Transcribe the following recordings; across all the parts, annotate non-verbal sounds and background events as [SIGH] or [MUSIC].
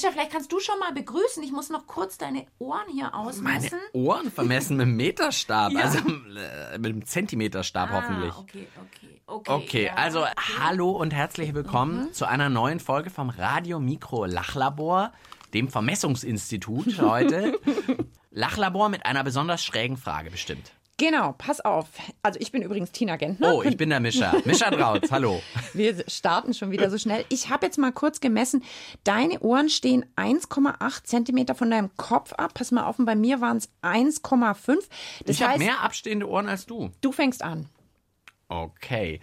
Mischa, vielleicht kannst du schon mal begrüßen. Ich muss noch kurz deine Ohren hier Meine ausmessen. Ohren vermessen mit dem Meterstab, [LAUGHS] Ja. also äh, mit dem Zentimeterstab hoffentlich. Ah, okay, okay, okay. Okay, ja, also okay. hallo und herzlich willkommen zu einer neuen Folge vom Radio Mikro Lachlabor, dem Vermessungsinstitut heute. [LAUGHS] Lachlabor mit einer besonders schrägen Frage bestimmt. Genau, pass auf. Also ich bin übrigens Tina Gentner. Oh, ich bin der Mischa. [LAUGHS] Mischa Drautz, hallo. Wir starten schon wieder so schnell. Ich habe jetzt mal kurz gemessen. Deine Ohren stehen 1,8 Zentimeter von deinem Kopf ab. Pass mal auf, und bei mir waren es 1,5. Das Ich habe mehr abstehende Ohren als du. du fängst an. Okay,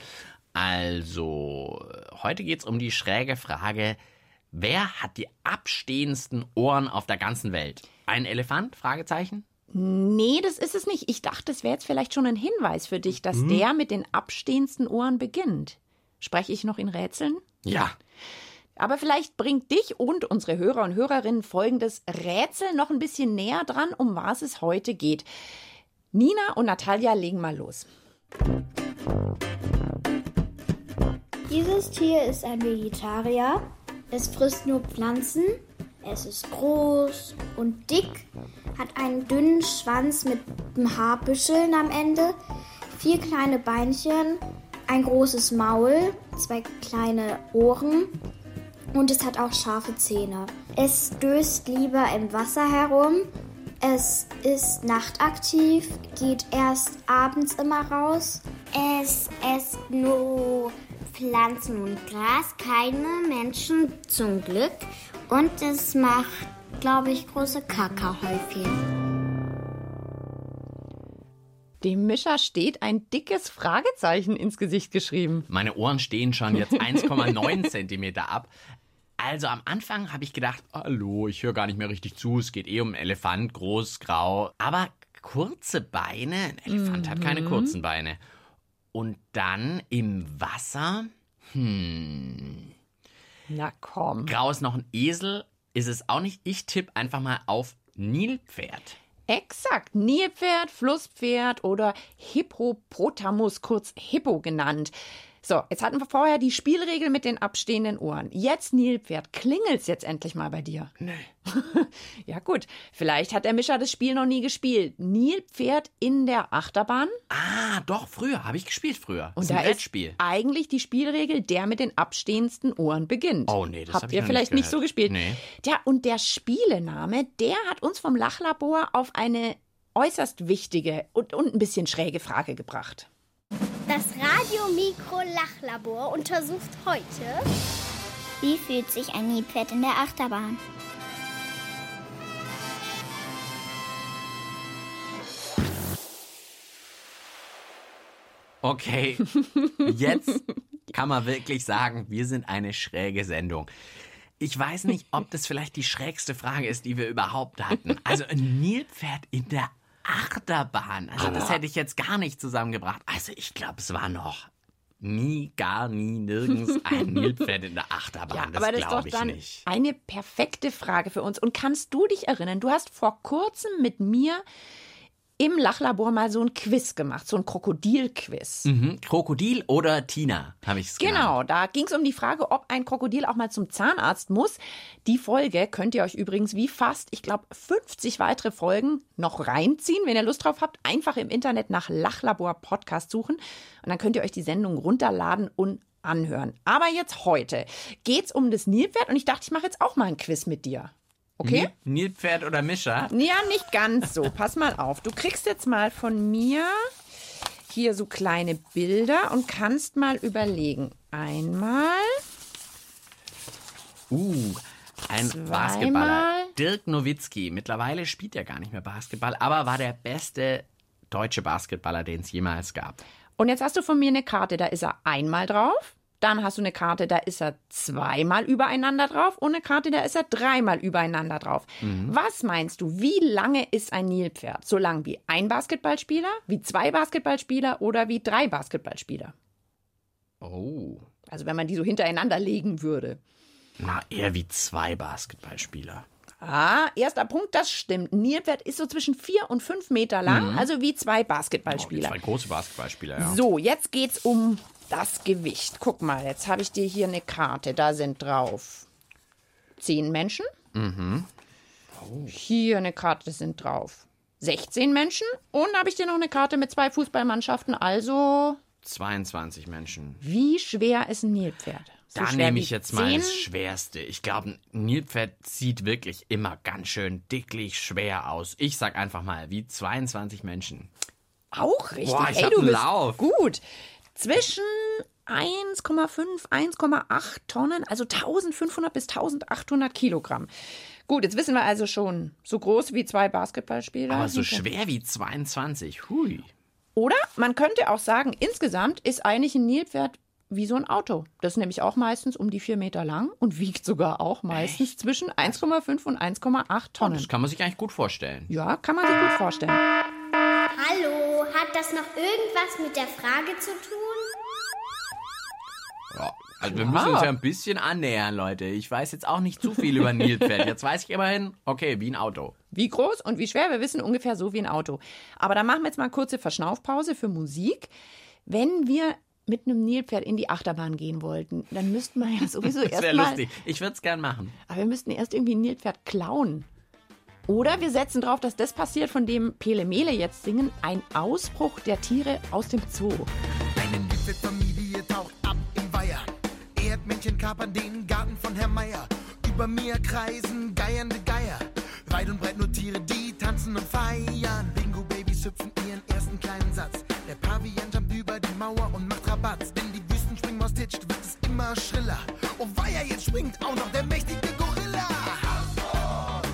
also heute geht's um die schräge Frage, wer hat die abstehendsten Ohren auf der ganzen Welt? Ein Elefant? Fragezeichen? Nee, das ist es nicht. Ich dachte, das wäre jetzt vielleicht schon ein Hinweis für dich, dass Mhm. der mit den abstehendsten Ohren beginnt. Spreche ich noch in Rätseln? Ja. Aber vielleicht bringt dich und unsere Hörer und Hörerinnen folgendes Rätsel noch ein bisschen näher dran, um was es heute geht. Nina und Natalia legen mal los. Dieses Tier ist ein Vegetarier. Es frisst nur Pflanzen. Es ist groß und dick, hat einen dünnen Schwanz mit Haarbüscheln am Ende, vier kleine Beinchen, ein großes Maul, zwei kleine Ohren und es hat auch scharfe Zähne. Es döst lieber im Wasser herum. Es ist nachtaktiv, geht erst abends immer raus. Es esst nur Pflanzen und Gras, keine Menschen zum Glück. Und es macht, glaube ich, große Kackerhäufchen. Dem Mischer steht ein dickes Fragezeichen ins Gesicht geschrieben. Meine Ohren stehen schon jetzt [LAUGHS] 1,9 Zentimeter ab. Also am Anfang habe ich gedacht, hallo, ich höre gar nicht mehr richtig zu, es geht eh um einen Elefant, groß, grau. Aber kurze Beine, ein Elefant hat keine kurzen Beine. Und dann im Wasser, Na komm. grau ist noch ein Esel, ist es auch nicht. Ich tippe einfach mal auf Nilpferd. Exakt. Nilpferd, Flusspferd oder Hippopotamus, kurz Hippo genannt. So, jetzt hatten wir vorher die Spielregel mit den abstehenden Ohren. Jetzt Nilpferd. Klingelt's jetzt endlich mal bei dir? Nee. [LAUGHS] ja gut, vielleicht hat der Mischer das Spiel noch nie gespielt. Nilpferd in der Achterbahn. Ah, doch, früher, habe ich gespielt früher. Und ist ein da ist Brettspiel. eigentlich die Spielregel, der mit den abstehendsten Ohren beginnt. Oh, nee, das Habt hab ich ihr noch vielleicht nicht nicht so gespielt? Nee. Ja, und der Spielename, der hat uns vom Lachlabor auf eine äußerst wichtige und, und ein bisschen schräge Frage gebracht. Das Radio Mikro Lachlabor untersucht heute Wie fühlt sich ein Nilpferd in der Achterbahn? Okay, jetzt kann man wirklich sagen, wir sind eine schräge Sendung. Ich weiß nicht, ob das vielleicht die schrägste Frage ist, die wir überhaupt hatten. Also ein Nilpferd in der Achterbahn. Also das hätte ich jetzt gar nicht zusammengebracht. Also ich glaube, es war noch nie, gar nie, nirgends ein Nilpferd in der Achterbahn. Ja, das aber das ist doch glaube ich dann nicht. eine perfekte Frage für uns. Und kannst du dich erinnern, du hast vor kurzem mit mir im Lachlabor mal so ein Quiz gemacht, so ein Krokodilquiz. Mhm. Krokodil oder Tina, habe ich es genannt. Genau, da ging es um die Frage, ob ein Krokodil auch mal zum Zahnarzt muss. Die Folge könnt ihr euch übrigens wie fast, ich glaube, 50 weitere Folgen noch reinziehen. Wenn ihr Lust drauf habt, einfach im Internet nach Lachlabor Podcast suchen und dann könnt ihr euch die Sendung runterladen und anhören. Aber jetzt heute geht's um das Nilpferd und ich dachte, ich mache jetzt auch mal ein Quiz mit dir. Okay? Nil- Nilpferd oder Mischa? Ja, nicht ganz so. Pass mal auf. Du kriegst jetzt mal von mir hier so kleine Bilder und kannst mal überlegen. Einmal, Uh, ein Zweimal. Basketballer. Dirk Nowitzki. Mittlerweile spielt er gar nicht mehr Basketball, aber war der beste deutsche Basketballer, den es jemals gab. Und jetzt hast du von mir eine Karte, da ist er einmal drauf. Dann hast du eine Karte, da ist er zweimal übereinander drauf. Und eine Karte, da ist er dreimal übereinander drauf. Was meinst du, wie lange ist ein Nilpferd? So lang wie ein Basketballspieler, wie zwei Basketballspieler oder wie drei Basketballspieler? Oh. Also wenn man die so hintereinander legen würde. Na, eher wie zwei Basketballspieler. Ah, erster Punkt, das stimmt. Ein Nilpferd ist so zwischen vier und fünf Meter lang, also wie zwei Basketballspieler. Oh, zwei große Basketballspieler, ja. So, jetzt geht's um das Gewicht. Guck mal, jetzt habe ich dir hier eine Karte. Da sind drauf zehn Menschen. Hier eine Karte sind drauf 16 Menschen. Und habe ich dir noch eine Karte mit zwei Fußballmannschaften. Also, 22 Menschen. wie schwer ist ein Nilpferd? So Da nehme ich jetzt mal 10? das Schwerste. Ich glaube, ein Nilpferd sieht wirklich immer ganz schön dicklich schwer aus. Ich sag einfach mal, wie 22 Menschen. Auch richtig. Boah, ich Ey, du bist Lauf. gut. Zwischen 1,5, 1,8 Tonnen, also 1500 bis 1800 Kilogramm. Gut, jetzt wissen wir also schon, so groß wie zwei Basketballspieler. Aber so schwer wie 22. Hui. Oder man könnte auch sagen, insgesamt ist eigentlich ein Nilpferd wie so ein Auto. Das ist nämlich auch meistens um die vier Meter lang und wiegt sogar auch meistens zwischen 1,5 und 1,8 Tonnen. Das kann man sich eigentlich gut vorstellen. Ja, kann man sich gut vorstellen. Hallo, hat das noch irgendwas mit der Frage zu tun? Ja, also wir müssen uns ja ein bisschen annähern, Leute. Ich weiß jetzt auch nicht zu viel über ein Nilpferd. [LAUGHS] Jetzt weiß ich immerhin, okay, wie ein Auto. Wie groß und wie schwer, wir wissen ungefähr so wie ein Auto. Aber dann machen wir jetzt mal eine kurze Verschnaufpause für Musik. Wenn wir mit einem Nilpferd in die Achterbahn gehen wollten, dann müssten wir ja [LAUGHS] sowieso Das wäre erstmal. lustig. Ich würde es gern machen. Aber wir müssten erst irgendwie ein Nilpferd klauen. Oder wir setzen drauf, dass das passiert, von dem Pele Mele jetzt singen, ein Ausbruch der Tiere aus dem Zoo. Eine Nilpferdfamilie taucht ab im Weiher. Erdmännchen kapern den Garten von Herr Meier. Über mir kreisen geiernde Geier. Weit und breit nur Tiere, die tanzen und feiern. Bingo-Babys hüpfen ihren ersten kleinen Satz. Der Pavian jumpt über die Mauer und macht Rabatz. Wenn die Wüstenspringmaus titscht, wird es immer schriller. Oh weia, jetzt springt auch noch der mächtige Gorilla.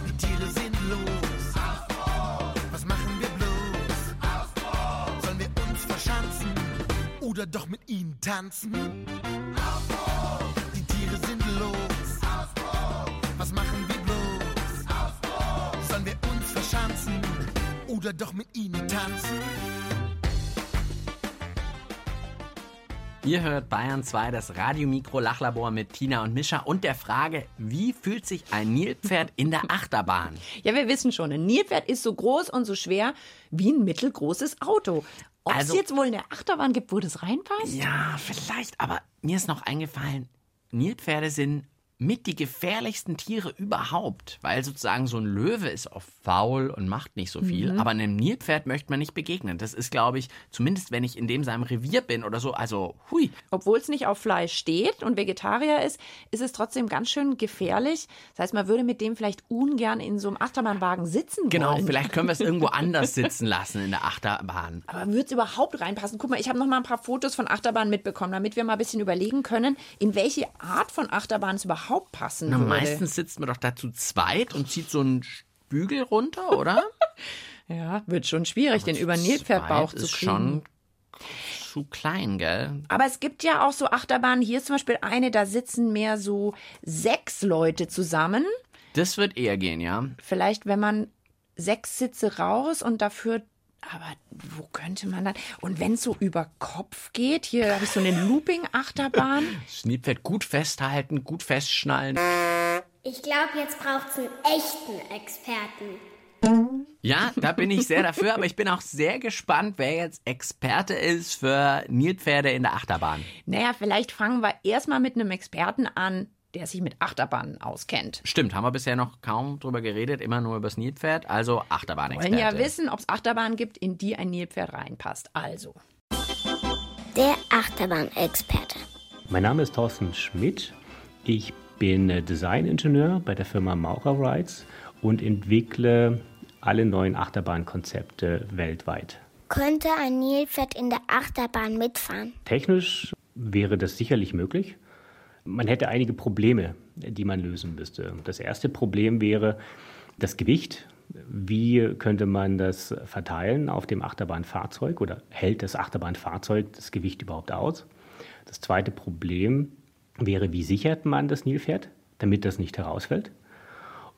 Die Tiere sind los. Was machen wir bloß? Sollen wir uns verschanzen oder doch mit ihnen tanzen? Oder doch mit ihnen tanzen? Ihr hört Bayern 2, das Radiomikro Lachlabor mit Tina und Mischa und der Frage, wie fühlt sich ein Nilpferd in der Achterbahn? Ja, wir wissen schon, ein Nilpferd ist so groß und so schwer wie ein mittelgroßes Auto. Ob es Also- jetzt wohl eine Achterbahn gibt, wo das reinpasst? Ja, vielleicht, aber mir ist noch eingefallen, Nilpferde sind mit die gefährlichsten Tiere überhaupt, weil sozusagen so ein Löwe ist oft faul und macht nicht so viel, aber einem Nilpferd möchte man nicht begegnen. Das ist, glaube ich, zumindest wenn ich in dem seinem Revier bin oder so, also hui. Obwohl es nicht auf Fleisch steht und Vegetarier ist, ist es trotzdem ganz schön gefährlich. Das heißt, man würde mit dem vielleicht ungern in so einem Achterbahnwagen sitzen Genau, wollen. vielleicht können wir es irgendwo [LAUGHS] anders sitzen lassen in der Achterbahn. Aber würde es überhaupt reinpassen? Guck mal, ich habe noch mal ein paar Fotos von Achterbahnen mitbekommen, damit wir mal ein bisschen überlegen können, in welche Art von Achterbahn es überhaupt passen Na, würde. meistens sitzt man doch da zu zweit und zieht so einen Bügel runter, oder? [LAUGHS] Ja, wird schon schwierig, den über Nilpferdbauch zu ist kriegen. schon zu klein, gell? Aber es gibt ja auch so Achterbahnen. Hier ist zum Beispiel eine, da sitzen mehr so sechs Leute zusammen. Das wird eher gehen, ja. Vielleicht, wenn man sechs Sitze raus und dafür. Aber wo könnte man dann? Und wenn es so über Kopf geht, hier habe ich so eine Looping-Achterbahn. [LAUGHS] Das Nilpferd gut festhalten, gut festschnallen. Ich glaube, jetzt braucht es einen echten Experten. Ja, da bin ich sehr dafür, aber ich bin auch sehr gespannt, wer jetzt Experte ist für Nilpferde in der Achterbahn. Naja, vielleicht fangen wir erstmal mit einem Experten an, der sich mit Achterbahnen auskennt. Stimmt, haben wir bisher noch kaum drüber geredet, immer nur über das Nilpferd, also Wir Achterbahnexperte. wollen ja wissen, ob es Achterbahnen gibt, in die ein Nilpferd reinpasst. Also, Der Achterbahn-Experte. Mein Name ist Thorsten Schmidt. Ich bin äh, Designingenieur bei der Firma Maurer Rides und entwickle alle neuen Achterbahnkonzepte weltweit. Könnte ein Nilpferd in der Achterbahn mitfahren? Technisch wäre das sicherlich möglich. Man hätte einige Probleme, die man lösen müsste. Das erste Problem wäre das Gewicht. Wie könnte man das verteilen auf dem Achterbahnfahrzeug oder hält das Achterbahnfahrzeug das Gewicht überhaupt aus? Das zweite Problem wäre, wie sichert man das Nilpferd, damit das nicht herausfällt?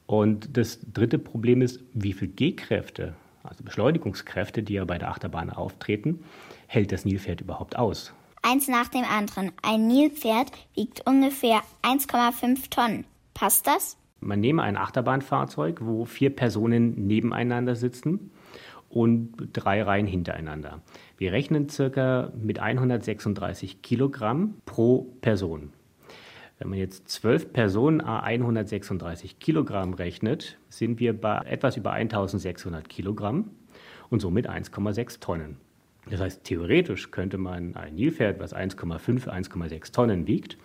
Und das dritte Problem ist, wie viel G-Kräfte, also Beschleunigungskräfte, die ja bei der Achterbahn auftreten, hält das Nilpferd überhaupt aus? Eins nach dem anderen. Ein Nilpferd wiegt ungefähr 1,5 Tonnen. Passt das? Man nehme ein Achterbahnfahrzeug, wo vier Personen nebeneinander sitzen und drei Reihen hintereinander. Wir rechnen circa mit 136 Kilogramm pro Person. Wenn man jetzt zwölf Personen a 136 Kilogramm rechnet, sind wir bei etwas über 1600 Kilogramm und somit 1,6 Tonnen. Das heißt, theoretisch könnte man ein Nilpferd, was 1,5, 1,6 Tonnen wiegt,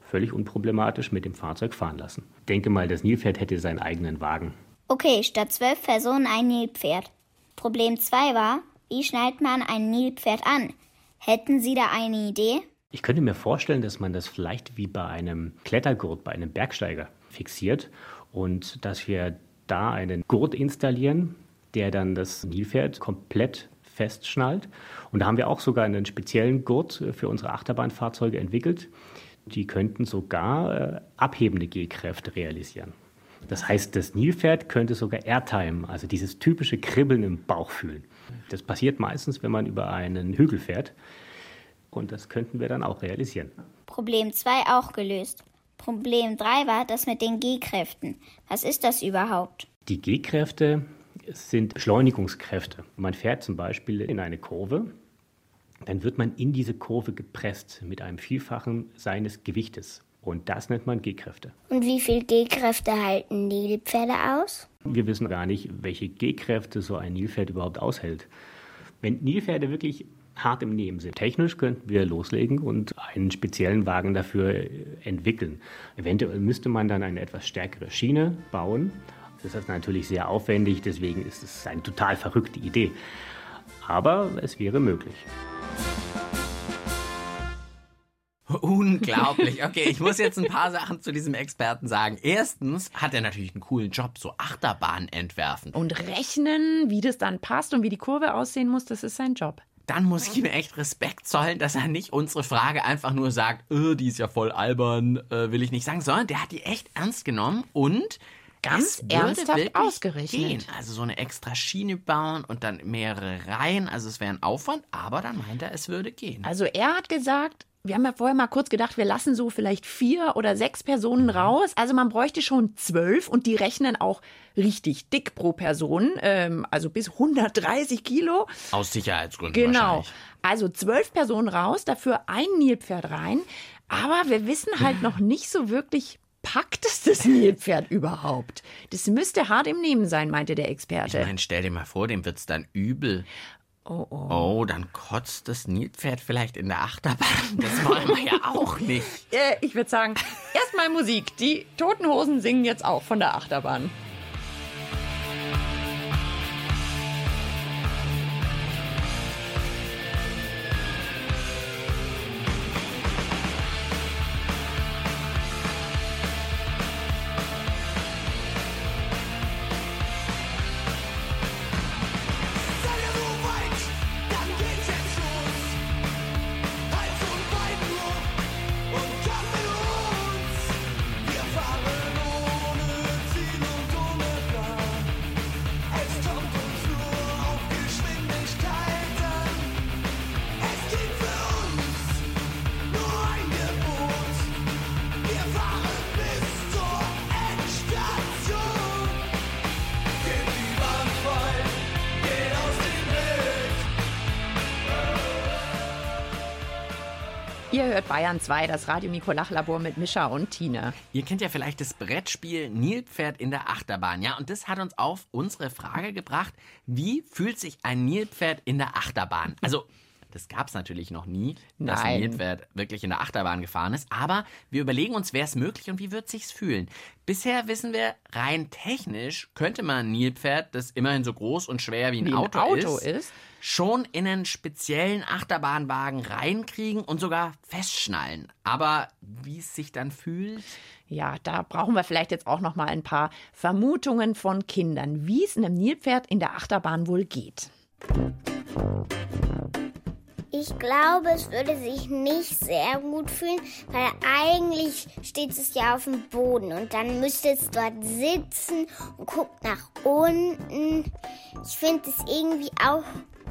völlig unproblematisch mit dem Fahrzeug fahren lassen. Ich denke mal, das Nilpferd hätte seinen eigenen Wagen. Okay, statt zwölf Personen ein Nilpferd. Problem 2 war, wie schnallt man ein Nilpferd an? Hätten Sie da eine Idee? Ich könnte mir vorstellen, dass man das vielleicht wie bei einem Klettergurt, bei einem Bergsteiger fixiert und dass wir da einen Gurt installieren, der dann das Nilpferd komplett festschnallt. Und da haben wir auch sogar einen speziellen Gurt für unsere Achterbahnfahrzeuge entwickelt. Die könnten sogar äh, abhebende G-Kräfte realisieren. Das heißt, das Nilpferd könnte sogar Airtime, also dieses typische Kribbeln im Bauch fühlen. Das passiert meistens, wenn man über einen Hügel fährt. Und das könnten wir dann auch realisieren. Problem 2 auch gelöst. Problem 3 war das mit den G-Kräften. Was ist das überhaupt? Die G-Kräfte sind Beschleunigungskräfte. Man fährt zum Beispiel in eine Kurve, dann wird man in diese Kurve gepresst mit einem Vielfachen seines Gewichtes. Und das nennt man G-Kräfte. Und wie viel G-Kräfte halten Nilpferde aus? Wir wissen gar nicht, welche G-Kräfte so ein Nilpferd überhaupt aushält. Wenn Nilpferde wirklich hart im Nehmen sind, technisch könnten wir loslegen und einen speziellen Wagen dafür entwickeln. Eventuell müsste man dann eine etwas stärkere Schiene bauen. Das ist natürlich sehr aufwendig, deswegen ist es eine total verrückte Idee. Aber es wäre möglich. Unglaublich. [LAUGHS] Okay, ich muss jetzt ein paar Sachen zu diesem Experten sagen. Erstens hat er natürlich einen coolen Job, so Achterbahnen entwerfen. Und rechnen, wie das dann passt und wie die Kurve aussehen muss, das ist sein Job. Dann muss ich ihm echt Respekt zollen, dass er nicht unsere Frage einfach nur sagt, äh, die ist ja voll albern, äh, will ich nicht sagen, sondern der hat die echt ernst genommen und ganz ernsthaft ausgerechnet. Gehen. Also so eine extra Schiene bauen und dann mehrere Reihen. Also es wäre ein Aufwand, aber dann meint er, es würde gehen. Also er hat gesagt, wir haben ja vorher mal kurz gedacht, wir lassen so vielleicht vier oder sechs Personen Mhm. raus. Also man bräuchte schon zwölf und die rechnen auch richtig dick pro Person, ähm, also bis 130 Kilo. Aus Sicherheitsgründen Genau. Also zwölf Personen raus, dafür ein Nilpferd rein. Aber wir wissen halt noch nicht so wirklich, packt es das Nilpferd überhaupt? Das müsste hart im Nehmen sein, meinte der Ich Experte. meine, stell dir mal vor, dem wird's dann übel. Oh, oh. Oh, dann kotzt das Nilpferd vielleicht in der Achterbahn. Das wollen wir ja auch nicht. Äh, ich würde sagen, erstmal Musik. Die Toten Hosen singen jetzt auch von der Achterbahn. Hört Bayern 2, das Radio Mikolach Labor mit Mischa und Tine. Ihr kennt ja vielleicht das Brettspiel Nilpferd in der Achterbahn, ja? Und das hat uns auf unsere Frage gebracht, wie fühlt sich ein Nilpferd in der Achterbahn? Also, das gab es natürlich noch nie, dass ein Nein. Nilpferd wirklich in der Achterbahn gefahren ist. Aber wir überlegen uns, wäre es möglich und wie wird sich's fühlen? Bisher wissen wir, rein technisch könnte man ein Nilpferd, das immerhin so groß und schwer wie ein, Wie ein Auto, Auto ist, ist. schon in einen speziellen Achterbahnwagen reinkriegen und sogar festschnallen. Aber wie es sich dann fühlt, Ja, da brauchen wir vielleicht jetzt auch noch mal ein paar Vermutungen von Kindern, wie es einem Nilpferd in der Achterbahn wohl geht. Ich glaube, es würde sich nicht sehr gut fühlen, weil eigentlich steht es ja auf dem Boden und dann müsste es dort sitzen und guckt nach unten. Ich finde es irgendwie auch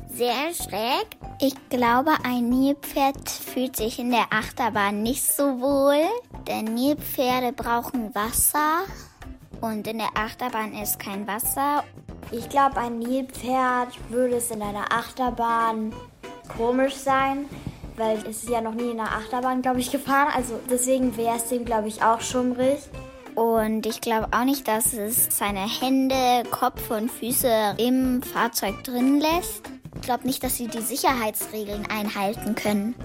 sehr schräg. Ich glaube, ein Nilpferd fühlt sich in der Achterbahn nicht so wohl, denn Nilpferde brauchen Wasser und in der Achterbahn ist kein Wasser. Ich glaube, ein Nilpferd würde es in einer Achterbahn komisch sein, weil es ist ja noch nie in einer Achterbahn, glaube ich, gefahren. Also deswegen wäre es dem, glaube ich, auch schummrig. Und ich glaube auch nicht, dass es seine Hände, Kopf und Füße im Fahrzeug drin lässt. Ich glaube nicht, dass sie die Sicherheitsregeln einhalten können.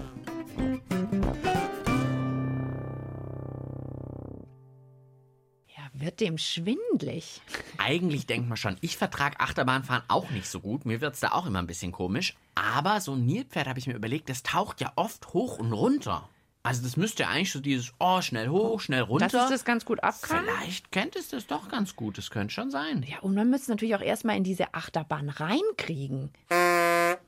Wird dem schwindlig. Eigentlich denkt man schon, ich vertrage Achterbahnfahren auch nicht so gut. Mir wird's da auch immer ein bisschen komisch. Aber so ein Nilpferd, habe ich mir überlegt, das taucht ja oft hoch und runter. Also das müsste ja eigentlich so dieses, oh, schnell hoch, schnell runter. Dass es das ganz gut ab kann. Vielleicht kennt es das doch ganz gut. Das könnte schon sein. Ja, und man müsste natürlich auch erstmal in diese Achterbahn reinkriegen.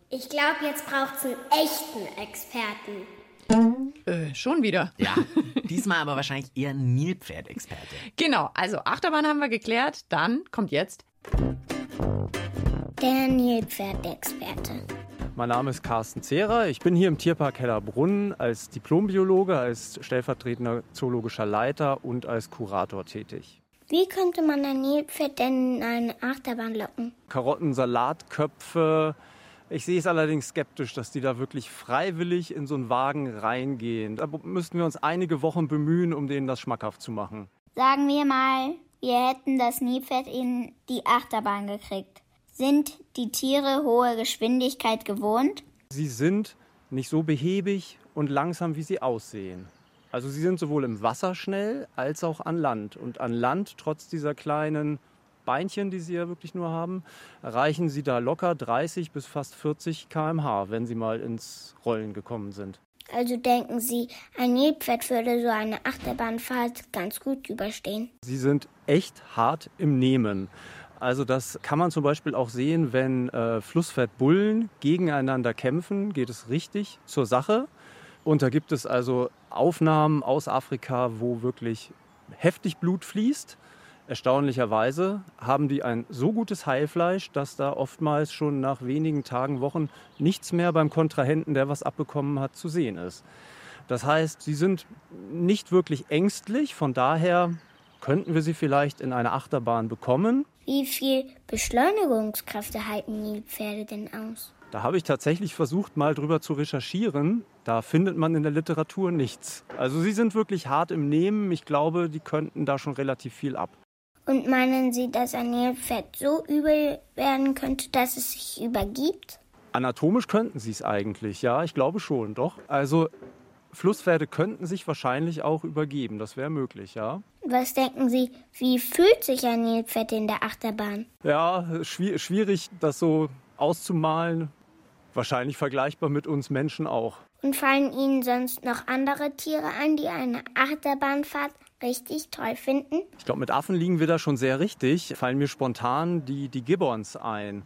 Ich glaube, jetzt braucht es einen echten Experten. Äh, schon wieder. Ja, diesmal aber wahrscheinlich eher ein Nilpferdexperte. Genau, also Achterbahn haben wir geklärt. Dann kommt jetzt Der Nilpferdexperte. Mein Name ist Carsten Zehrer. Ich bin hier im Tierpark Hellerbrunn als Diplombiologe, als stellvertretender zoologischer Leiter und als Kurator tätig. Wie könnte man ein Nilpferd denn in eine Achterbahn locken? Karotten, Salatköpfe. Ich sehe es allerdings skeptisch, dass die da wirklich freiwillig in so einen Wagen reingehen. Da müssten wir uns einige Wochen bemühen, um denen das schmackhaft zu machen. Sagen wir mal, wir hätten das Nilpferd in die Achterbahn gekriegt. Sind die Tiere hohe Geschwindigkeit gewohnt? Sie sind nicht so behäbig und langsam, wie sie aussehen. Also sie sind sowohl im Wasser schnell als auch an Land. Und an Land, trotz dieser kleinen Beinchen, die sie ja wirklich nur haben, erreichen sie da locker 30 bis fast 40 km/h, wenn sie mal ins Rollen gekommen sind. Also denken Sie, ein Nilpferd würde so eine Achterbahnfahrt ganz gut überstehen. Sie sind echt hart im Nehmen. Also das kann man zum Beispiel auch sehen, wenn äh, Flusspferdbullen gegeneinander kämpfen, geht es richtig zur Sache. Und da gibt es also Aufnahmen aus Afrika, wo wirklich heftig Blut fließt. Erstaunlicherweise haben die ein so gutes Heilfleisch, dass da oftmals schon nach wenigen Tagen, Wochen nichts mehr beim Kontrahenten, der was abbekommen hat, zu sehen ist. Das heißt, sie sind nicht wirklich ängstlich, von daher könnten wir sie vielleicht in eine Achterbahn bekommen. Wie viel Beschleunigungskräfte halten Nilpferde denn aus? Da habe ich tatsächlich versucht, mal drüber zu recherchieren. Da findet man in der Literatur nichts. Also sie sind wirklich hart im Nehmen. Ich glaube, die könnten da schon relativ viel ab. Und meinen Sie, dass ein Nilpferd so übel werden könnte, dass es sich übergibt? Anatomisch könnten sie es eigentlich, ja, ich glaube schon, doch. Also Flusspferde könnten sich wahrscheinlich auch übergeben, das wäre möglich, ja. Was denken Sie, wie fühlt sich ein Nilpferd in der Achterbahn? Ja, schwi- schwierig, das so auszumalen. Wahrscheinlich vergleichbar mit uns Menschen auch. Und fallen Ihnen sonst noch andere Tiere ein, die eine Achterbahnfahrt richtig toll finden? Ich glaube, mit Affen liegen wir da schon sehr richtig. Fallen mir spontan die, die Gibbons ein.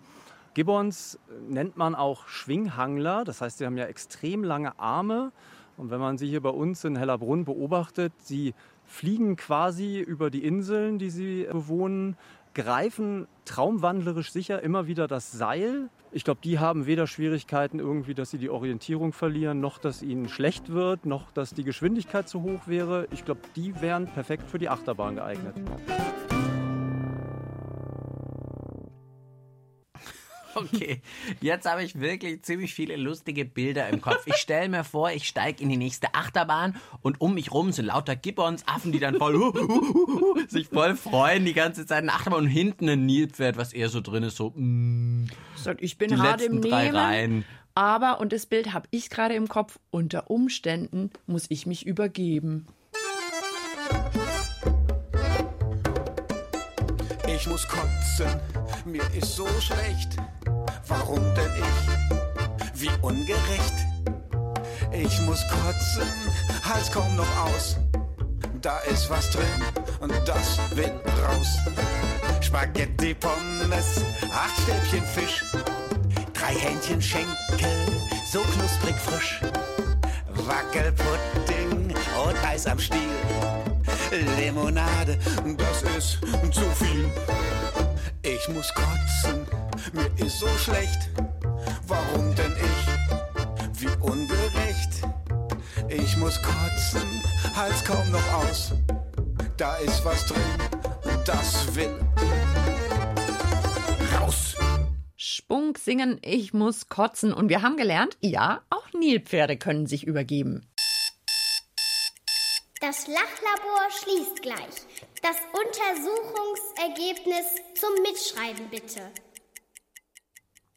Gibbons nennt man auch Schwinghangler. Das heißt, sie haben ja extrem lange Arme. Und wenn man sie hier bei uns in Hellerbrunn beobachtet, sie fliegen quasi über die Inseln, die sie bewohnen, greifen traumwandlerisch sicher immer wieder das Seil. Ich glaube, die haben weder Schwierigkeiten irgendwie, dass sie die Orientierung verlieren, noch dass ihnen schlecht wird, noch dass die Geschwindigkeit zu hoch wäre. Ich glaube, die wären perfekt für die Achterbahn geeignet. Okay, jetzt habe ich wirklich ziemlich viele lustige Bilder im Kopf. Ich stelle mir vor, ich steige in die nächste Achterbahn und um mich rum sind lauter Gibbons, Affen, die dann voll hu, hu, hu, sich voll freuen die ganze Zeit in der Achterbahn und hinten ein Nilpferd, was eher so drin ist, so mm, ich bin die hart im drei Nehmen. Reihen. Aber, und das Bild habe ich gerade im Kopf, unter Umständen muss ich mich übergeben. Ich muss kotzen, mir ist so schlecht. Warum denn ich? Wie ungerecht. Ich muss kotzen, Hals kaum noch aus. Da ist was drin und das will raus. Spaghetti Pommes, acht Stäbchen Fisch, drei Hähnchen Schenkel, so knusprig frisch. Wackelpudding und Eis am Stiel. Limonade, das ist zu viel. Ich muss kotzen, mir ist so schlecht. Warum denn ich? Wie ungerecht. Ich muss kotzen, halt's kaum noch aus. Da ist was drin, das will raus. Spunk singen, ich muss kotzen. Und wir haben gelernt, ja, auch Nilpferde können sich übergeben. Das Lachlabor schließt gleich. Das Untersuchungsergebnis zum Mitschreiben bitte.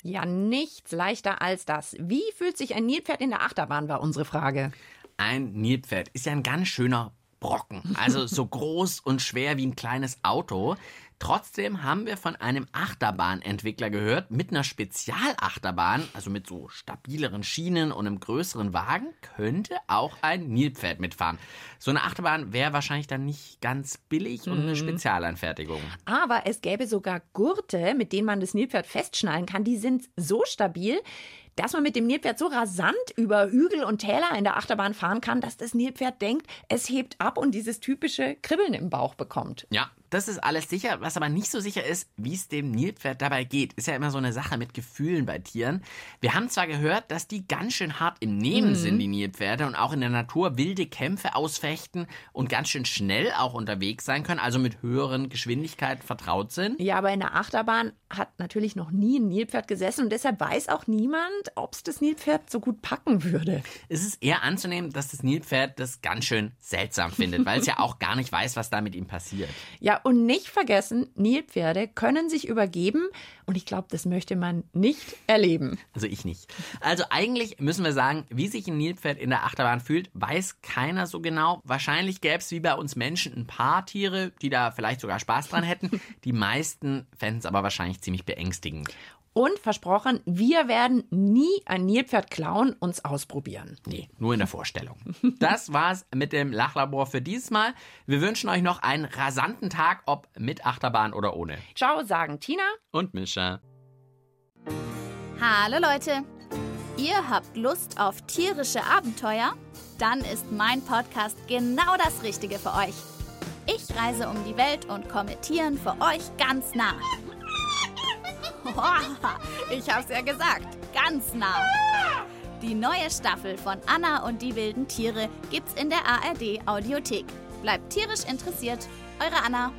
Ja, nichts leichter als das. Wie fühlt sich ein Nilpferd in der Achterbahn, war unsere Frage. Ein Nilpferd ist ja ein ganz schöner Brocken. Also so [LAUGHS] groß und schwer wie ein kleines Auto. Trotzdem haben wir von einem Achterbahnentwickler gehört, mit einer Spezialachterbahn, also mit so stabileren Schienen und einem größeren Wagen, könnte auch ein Nilpferd mitfahren. So eine Achterbahn wäre wahrscheinlich dann nicht ganz billig und eine Spezialanfertigung. Aber es gäbe sogar Gurte, mit denen man das Nilpferd festschnallen kann. Die sind so stabil, dass man mit dem Nilpferd so rasant über Hügel und Täler in der Achterbahn fahren kann, dass das Nilpferd denkt, es hebt ab und dieses typische Kribbeln im Bauch bekommt. Ja, das ist alles sicher. Was aber nicht so sicher ist, wie es dem Nilpferd dabei geht. Ist ja immer so eine Sache mit Gefühlen bei Tieren. Wir haben zwar gehört, dass die ganz schön hart im Nehmen Mhm. sind, die Nilpferde, und auch in der Natur wilde Kämpfe ausfechten und ganz schön schnell auch unterwegs sein können, also mit höheren Geschwindigkeiten vertraut sind. Ja, aber in der Achterbahn hat natürlich noch nie ein Nilpferd gesessen und deshalb weiß auch niemand, ob es das Nilpferd so gut packen würde. Es ist eher anzunehmen, dass das Nilpferd das ganz schön seltsam findet, weil es ja [LAUGHS] auch gar nicht weiß, was da mit ihm passiert. Ja, und nicht vergessen, Nilpferde können sich übergeben und ich glaube, das möchte man nicht erleben. Also ich nicht. Also eigentlich müssen wir sagen, wie sich ein Nilpferd in der Achterbahn fühlt, weiß keiner so genau. Wahrscheinlich gäbe es wie bei uns Menschen ein paar Tiere, die da vielleicht sogar Spaß dran hätten. [LAUGHS] Die meisten fänden es aber wahrscheinlich ziemlich beängstigend. Und versprochen, wir werden nie ein Nilpferd klauen, uns ausprobieren. Nee, nur in der Vorstellung. [LAUGHS] Das war's mit dem Lachlabor für dieses Mal. Wir wünschen euch noch einen rasanten Tag, ob mit Achterbahn oder ohne. Ciao, sagen Tina. Und Mischa. Hallo Leute! Ihr habt Lust auf tierische Abenteuer? Dann ist mein Podcast genau das Richtige für euch. Ich reise um die Welt und komme Tieren für euch ganz nah. [LAUGHS] Ich hab's ja gesagt, ganz nah. Die neue Staffel von Anna und die wilden Tiere gibt's in der ARD Audiothek. Bleibt tierisch interessiert, eure Anna.